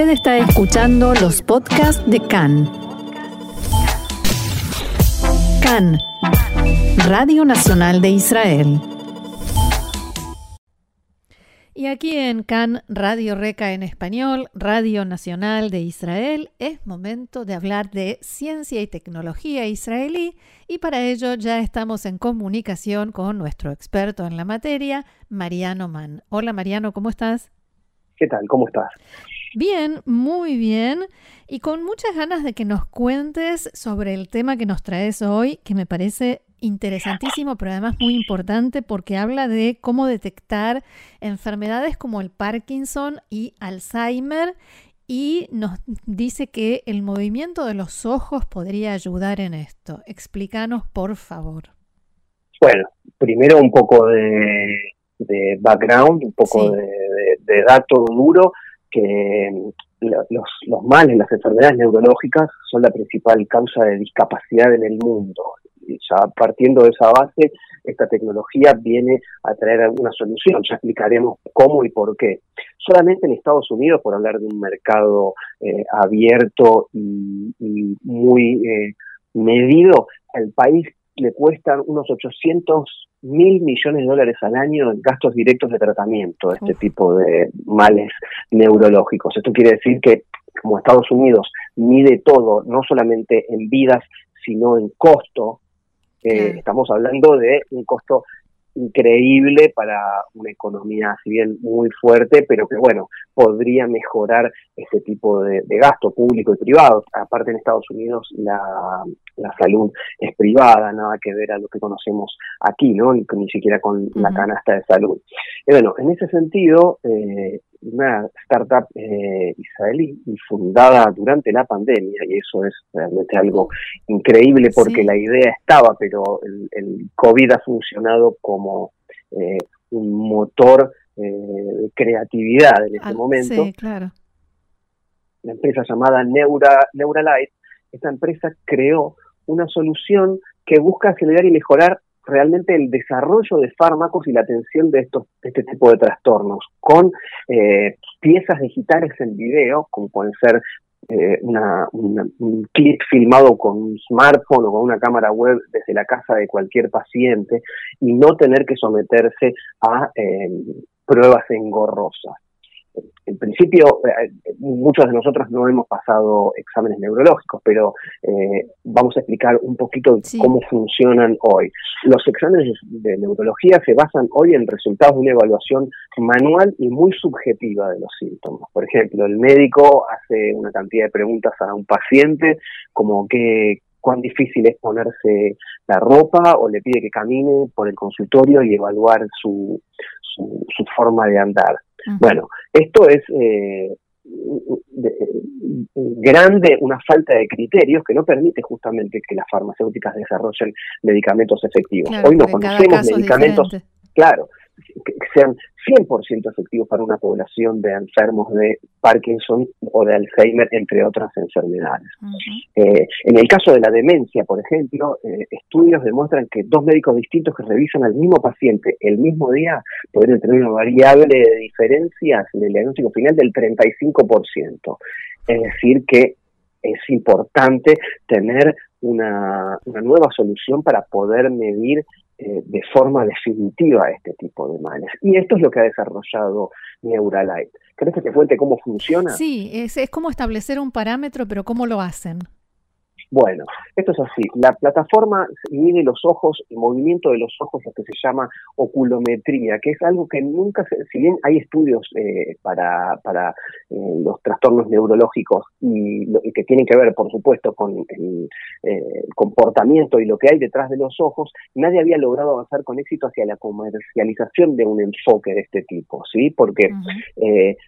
Usted está escuchando los podcasts de CAN. CAN, Radio Nacional de Israel. Y aquí en CAN, Radio Reca en español, Radio Nacional de Israel, es momento de hablar de ciencia y tecnología israelí y para ello ya estamos en comunicación con nuestro experto en la materia, Mariano Mann. Hola Mariano, ¿cómo estás? ¿Qué tal? ¿Cómo estás? Bien, muy bien. Y con muchas ganas de que nos cuentes sobre el tema que nos traes hoy, que me parece interesantísimo, pero además muy importante porque habla de cómo detectar enfermedades como el Parkinson y Alzheimer y nos dice que el movimiento de los ojos podría ayudar en esto. Explícanos, por favor. Bueno, primero un poco de, background, un poco de, de dato duro que los, los males, las enfermedades neurológicas son la principal causa de discapacidad en el mundo. Y ya partiendo de esa base, esta tecnología viene a traer alguna solución. Ya explicaremos cómo y por qué. Solamente en Estados Unidos, por hablar de un mercado eh, abierto y, muy eh, medido, el país le cuestan unos 800 mil millones de dólares al año en gastos directos de tratamiento este tipo de males neurológicos. Esto quiere decir que como Estados Unidos mide todo, no solamente en vidas, sino en costo, eh, estamos hablando de un costo increíble para una economía, si bien muy fuerte, pero que bueno, podría mejorar ese tipo de, gasto público y privado. Aparte en Estados Unidos la, salud es privada, nada que ver a lo que conocemos aquí, ¿no? Ni, siquiera con la canasta de salud. Y bueno, en ese sentido, eh, una startup eh, israelí fundada durante la pandemia, y eso es realmente algo increíble porque la idea estaba, pero el, COVID ha funcionado como eh, un motor eh, de creatividad en este momento. Sí, claro. La empresa llamada Neura, Neuralight, esta empresa creó una solución que busca acelerar y mejorar realmente el desarrollo de fármacos y la atención de estos este tipo de trastornos con eh, piezas digitales en video, como pueden ser eh, un clip filmado con un smartphone o con una cámara web desde la casa de cualquier paciente y no tener que someterse a eh, pruebas engorrosas en principio, eh, muchos de nosotros no hemos pasado exámenes neurológicos, pero eh, vamos a explicar un poquito cómo funcionan hoy. Los exámenes de neurología se basan hoy en resultados de una evaluación manual y muy subjetiva de los síntomas. Por ejemplo, el médico hace una cantidad de preguntas a un paciente, como qué, cuán difícil es ponerse la ropa o le pide que camine por el consultorio y evaluar su, su, su forma de andar. Bueno, esto es eh, grande una falta de criterios que no permite justamente que las farmacéuticas desarrollen medicamentos efectivos. Hoy no conocemos medicamentos, claro, que sean 100% efectivos para una población de enfermos de Parkinson o de Alzheimer, entre otras enfermedades. Eh, en el caso de la demencia, por ejemplo, eh, estudios demuestran que dos médicos distintos que revisan al mismo paciente el mismo día pueden tener una variable de diferencias en el diagnóstico final del 35%. Es decir, que es importante tener una, una nueva solución para poder medir eh, de forma definitiva este tipo de males. Y esto es lo que ha desarrollado Neuralight. ¿Crees que te cuente cómo funciona? Sí, es, es como establecer un parámetro, pero ¿cómo lo hacen? Bueno, esto es así. La plataforma mide los ojos, el movimiento de los ojos, lo que se llama oculometría, que es algo que nunca, se, si bien hay estudios eh, para, para eh, los trastornos neurológicos y, que tienen que ver, por supuesto, con el, eh, comportamiento y lo que hay detrás de los ojos, nadie había logrado avanzar con éxito hacia la comercialización de un enfoque de este tipo, ¿sí? Porque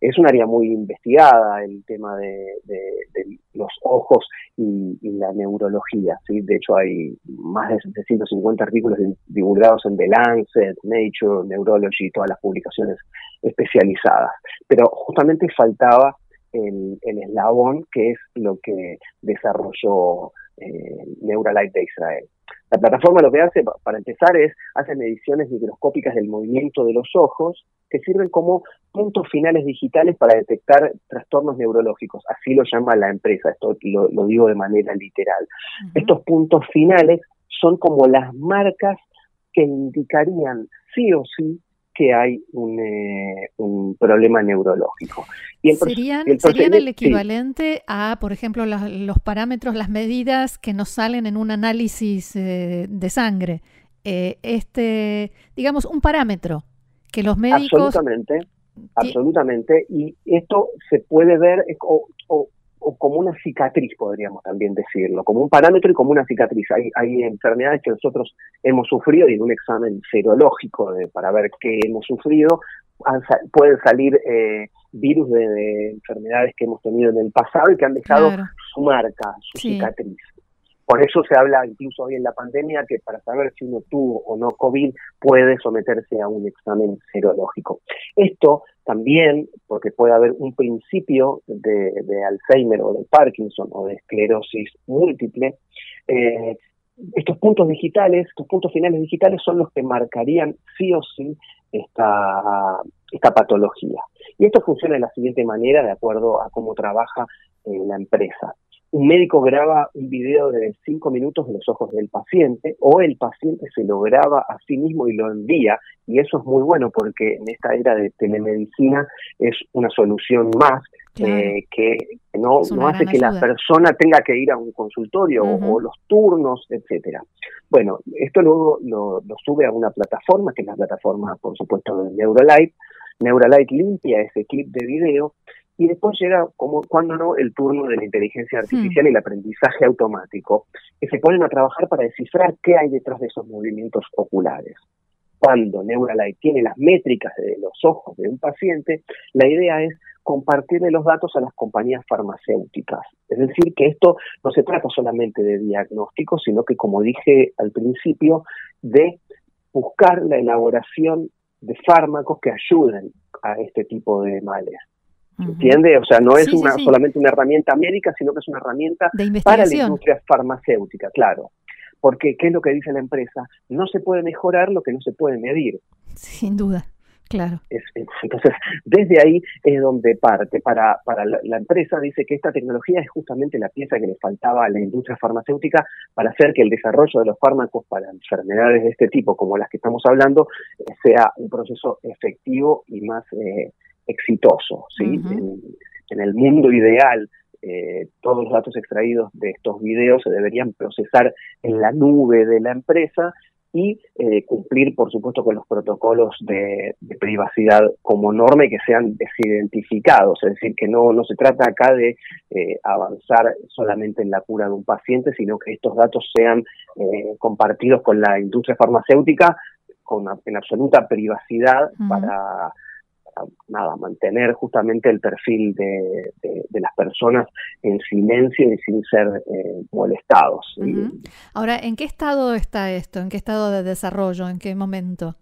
es un área muy investigada el tema de, los ojos y, y la neurología. ¿sí? De hecho, hay más de 750 artículos divulgados en The Lancet, Nature, Neurology, todas las publicaciones especializadas. Pero justamente faltaba el, eslabón que es lo que desarrolló eh, Neuralight de Israel. La plataforma lo que hace, para empezar, es hace mediciones microscópicas del movimiento de los ojos que sirven como puntos finales digitales para detectar trastornos neurológicos. Así lo llama la empresa, esto lo, digo de manera literal. Estos puntos finales son como las marcas que indicarían sí o sí que hay un, eh, problema neurológico. Y ¿Serían, el, ¿Serían el equivalente a, por ejemplo, los, parámetros, las medidas que nos salen en un análisis eh, de sangre? Eh, este, digamos, un parámetro que los médicos... Absolutamente, absolutamente. Y esto se puede ver, o, o como una cicatriz, podríamos también decirlo, como un parámetro y como una cicatriz. Hay, hay enfermedades que nosotros hemos sufrido y en un examen serológico de, para ver qué hemos sufrido, pueden salir eh, virus de, enfermedades que hemos tenido en el pasado y que han dejado su marca, su cicatriz. Por eso se habla incluso hoy en la pandemia que para saber si uno tuvo o no COVID puede someterse a un examen serológico. Esto también, porque puede haber un principio de, Alzheimer o de Parkinson o de esclerosis múltiple, eh, estos puntos digitales, estos puntos finales digitales son los que marcarían sí o sí esta, esta patología. Y esto funciona de la siguiente manera, de acuerdo a cómo trabaja eh, la empresa un médico graba un video de cinco minutos de los ojos del paciente o el paciente se lo graba a sí mismo y lo envía y eso es muy bueno porque en esta era de telemedicina es una solución más eh, que no, no hace que la persona tenga que ir a un consultorio o, los turnos, etcétera. Bueno, esto luego lo, lo, sube a una plataforma, que es la plataforma, por supuesto, de Neuralight. Neuralight limpia ese clip de video y después llega, como cuando no, el turno de la inteligencia artificial y el aprendizaje automático, que se ponen a trabajar para descifrar qué hay detrás de esos movimientos oculares. Cuando Neuralight tiene las métricas de los ojos de un paciente, la idea es compartirle los datos a las compañías farmacéuticas. Es decir, que esto no se trata solamente de diagnóstico, sino que, como dije al principio, de buscar la elaboración de fármacos que ayuden a este tipo de males. ¿Entiende? O sea, no es una, solamente una herramienta médica, sino que es una herramienta para la industria farmacéutica, claro. Porque, ¿qué es lo que dice la empresa? No se puede mejorar lo que no se puede medir. Sin duda, claro. entonces, desde ahí es donde parte. Para, para la, empresa dice que esta tecnología es justamente la pieza que le faltaba a la industria farmacéutica para hacer que el desarrollo de los fármacos para enfermedades de este tipo, como las que estamos hablando, sea un proceso efectivo y más... Eh, exitoso. ¿sí? en, el mundo ideal, eh, todos los datos extraídos de estos videos se deberían procesar en la nube de la empresa y eh, cumplir, por supuesto, con los protocolos de, privacidad como norma y que sean desidentificados. Es decir, que no, no se trata acá de eh, avanzar solamente en la cura de un paciente, sino que estos datos sean compartidos con la industria farmacéutica con, en absoluta privacidad para nada, mantener justamente el perfil de, las personas en silencio y sin ser eh, molestados. Ahora, ¿en qué estado está esto? ¿En qué estado de desarrollo? ¿En qué momento?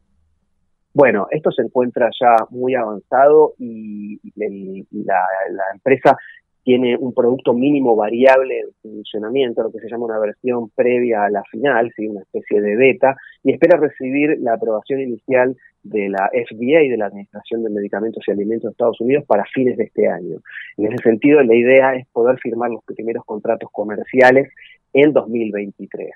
Bueno, esto se encuentra ya muy avanzado y la, la empresa tiene un producto mínimo variable en funcionamiento, lo que se llama una versión previa a la final, ¿sí? una especie de beta, y espera recibir la aprobación inicial de la FDA de la Administración de Medicamentos y Alimentos de Estados Unidos para fines de este año. En ese sentido, la idea es poder firmar los primeros contratos comerciales en 2023.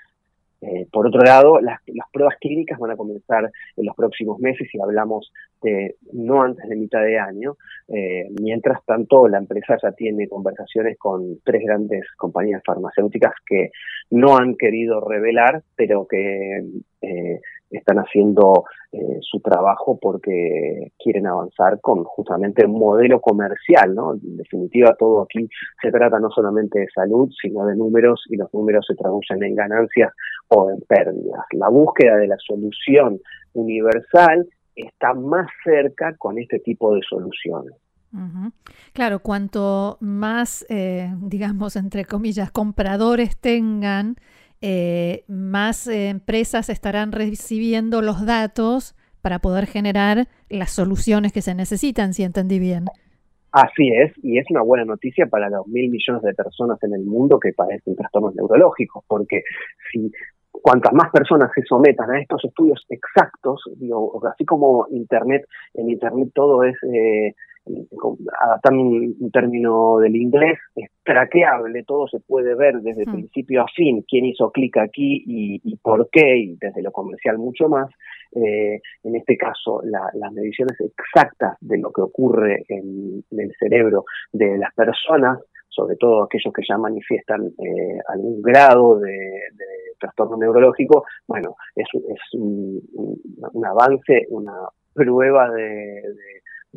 Eh, por otro lado, las, pruebas clínicas van a comenzar en los próximos meses y hablamos de no antes de mitad de año. Eh, mientras tanto, la empresa ya tiene conversaciones con tres grandes compañías farmacéuticas que no han querido revelar, pero que eh, están haciendo eh, su trabajo porque quieren avanzar con justamente un modelo comercial, ¿no? En definitiva, todo aquí se trata no solamente de salud, sino de números y los números se traducen en ganancias o en pérdidas. La búsqueda de la solución universal está más cerca con este tipo de soluciones. Claro, cuanto más, eh, digamos, entre comillas, compradores tengan, eh, más eh, empresas estarán recibiendo los datos para poder generar las soluciones que se necesitan, si entendí bien. Así es, y es una buena noticia para los mil millones de personas en el mundo que padecen trastornos neurológicos, porque si cuantas más personas se sometan a estos estudios exactos, digo, así como Internet, en Internet todo es, eh, adaptando un, término del inglés, es traqueable, todo se puede ver desde hmm. principio a fin, quién hizo clic aquí y, por qué, y desde lo comercial mucho más. Eh, en este caso, las mediciones exactas de lo que ocurre en, el cerebro de las personas, sobre todo aquellos que ya manifiestan eh, algún grado de, trastorno neurológico, bueno, es, un, avance, una prueba de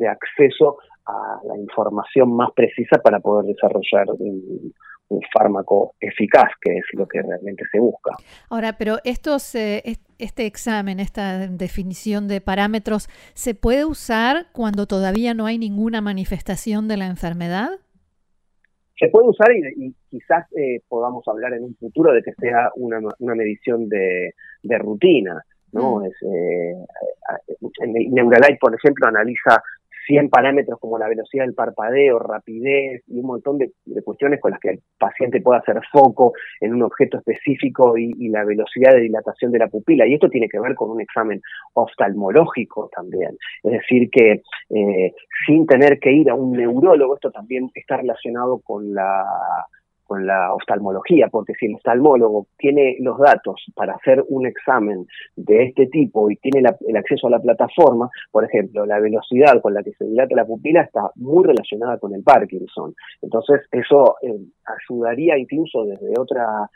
de acceso a la información más precisa para poder desarrollar un, fármaco eficaz, que es lo que realmente se busca. Ahora, pero estos, este examen, esta definición de parámetros, ¿se puede usar cuando todavía no hay ninguna manifestación de la enfermedad? Se puede usar y, quizás eh, podamos hablar en un futuro de que sea una, medición de, rutina. ¿no? Mm. Es, eh, Neuralite, por ejemplo, analiza 100 parámetros como la velocidad del parpadeo, rapidez y un montón de, cuestiones con las que el paciente puede hacer foco en un objeto específico y, la velocidad de dilatación de la pupila. Y esto tiene que ver con un examen oftalmológico también. Es decir, que eh, sin tener que ir a un neurólogo, esto también está relacionado con la con la oftalmología, porque si el oftalmólogo tiene los datos para hacer un examen de este tipo y tiene el acceso a la plataforma, por ejemplo, la velocidad con la que se dilata la pupila está muy relacionada con el Parkinson. Entonces, eso eh, ayudaría incluso desde otra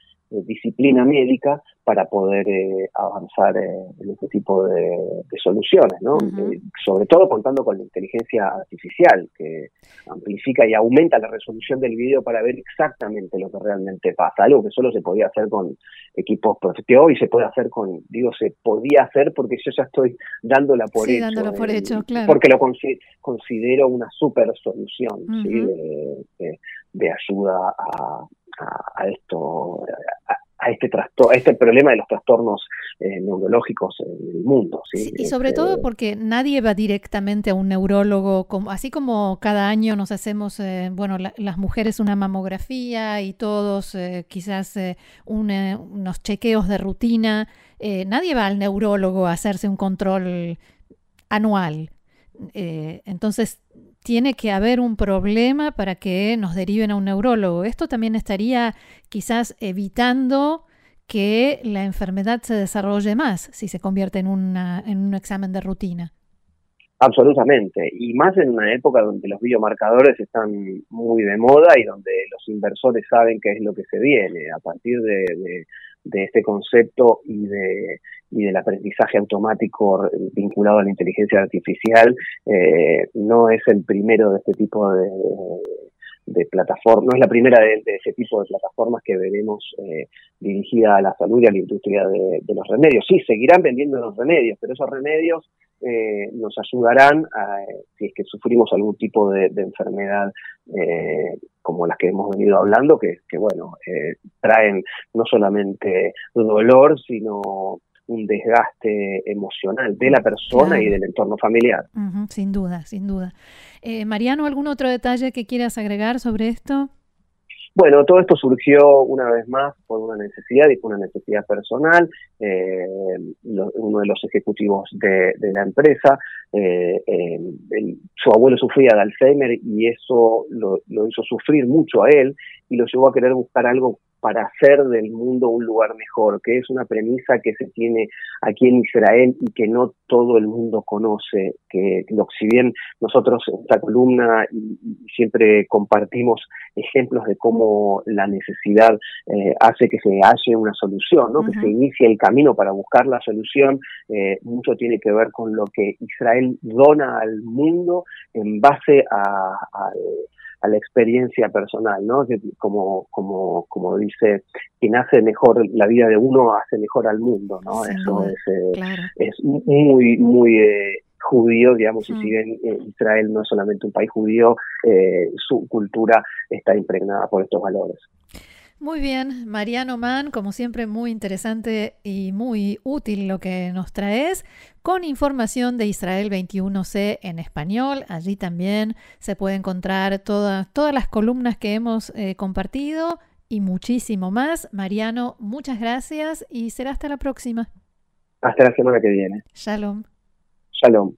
disciplina médica para poder eh, avanzar eh, en este tipo de, soluciones, ¿no? sobre todo contando con la inteligencia artificial que amplifica y aumenta la resolución del video para ver exactamente lo que realmente pasa, algo que solo se podía hacer con equipos que hoy se puede hacer con, digo, se podía hacer porque yo ya estoy dándola por sí, dándolo por hecho, claro. Porque lo considero una super solución, de, ayuda a, a, esto, a, este trastorno, a este problema de los trastornos eh, neurológicos en el mundo. y sobre este, todo porque nadie va directamente a un neurólogo, como, así como cada año nos hacemos, eh, bueno, las mujeres una mamografía y todos eh, quizás unos chequeos de rutina, nadie va al neurólogo a hacerse un control anual. entonces tiene que haber un problema para que nos deriven a un neurólogo. Esto también estaría quizás evitando que la enfermedad se desarrolle más si se convierte en, en un examen de rutina. Absolutamente, y más en una época donde los biomarcadores están muy de moda y donde los inversores saben qué es lo que se viene. A partir de de este concepto y, de, y del aprendizaje automático vinculado a la inteligencia artificial eh, no es el primero de este tipo de, de plataformas, no es la primera de, ese tipo de plataformas que veremos eh, dirigida a la salud y a la industria de, los remedios. Sí, seguirán vendiendo los remedios, pero esos remedios eh, nos ayudarán a, si es que sufrimos algún tipo de, enfermedad eh, como las que hemos venido hablando, que, que bueno, eh, traen no solamente dolor, sino un desgaste emocional de la persona y del entorno familiar. sin duda, sin duda. Eh, Mariano, ¿algún otro detalle que quieras agregar sobre esto? Bueno, todo esto surgió una vez más por una necesidad y por una necesidad personal. Eh, uno de los ejecutivos de, la empresa, eh, su abuelo sufría de Alzheimer y eso lo, lo, hizo sufrir mucho a él y lo llevó a querer buscar algo para hacer del mundo un lugar mejor, que es una premisa que se tiene aquí en Israel y que no todo el mundo conoce, que, si bien nosotros en esta columna siempre compartimos ejemplos de cómo la necesidad eh, hace que se halle una solución, ¿no? que se inicie el camino para buscar la solución, eh, mucho tiene que ver con lo que Israel dona al mundo en base a a la experiencia personal, ¿no? como, como, como dice, quien hace mejor la vida de uno hace mejor al mundo, ¿no? Eso es, eh, es muy, muy eh, judío, digamos, y mm. si bien eh, Israel no es solamente un país judío, su cultura está impregnada por estos valores. Muy bien, Mariano Mann, como siempre muy interesante y muy útil lo que nos traes, con información de Israel 21C en español. Allí también se puede encontrar todas, todas las columnas que hemos eh, compartido y muchísimo más. Mariano, muchas gracias y será hasta la próxima. Hasta la semana que viene. Shalom. Shalom.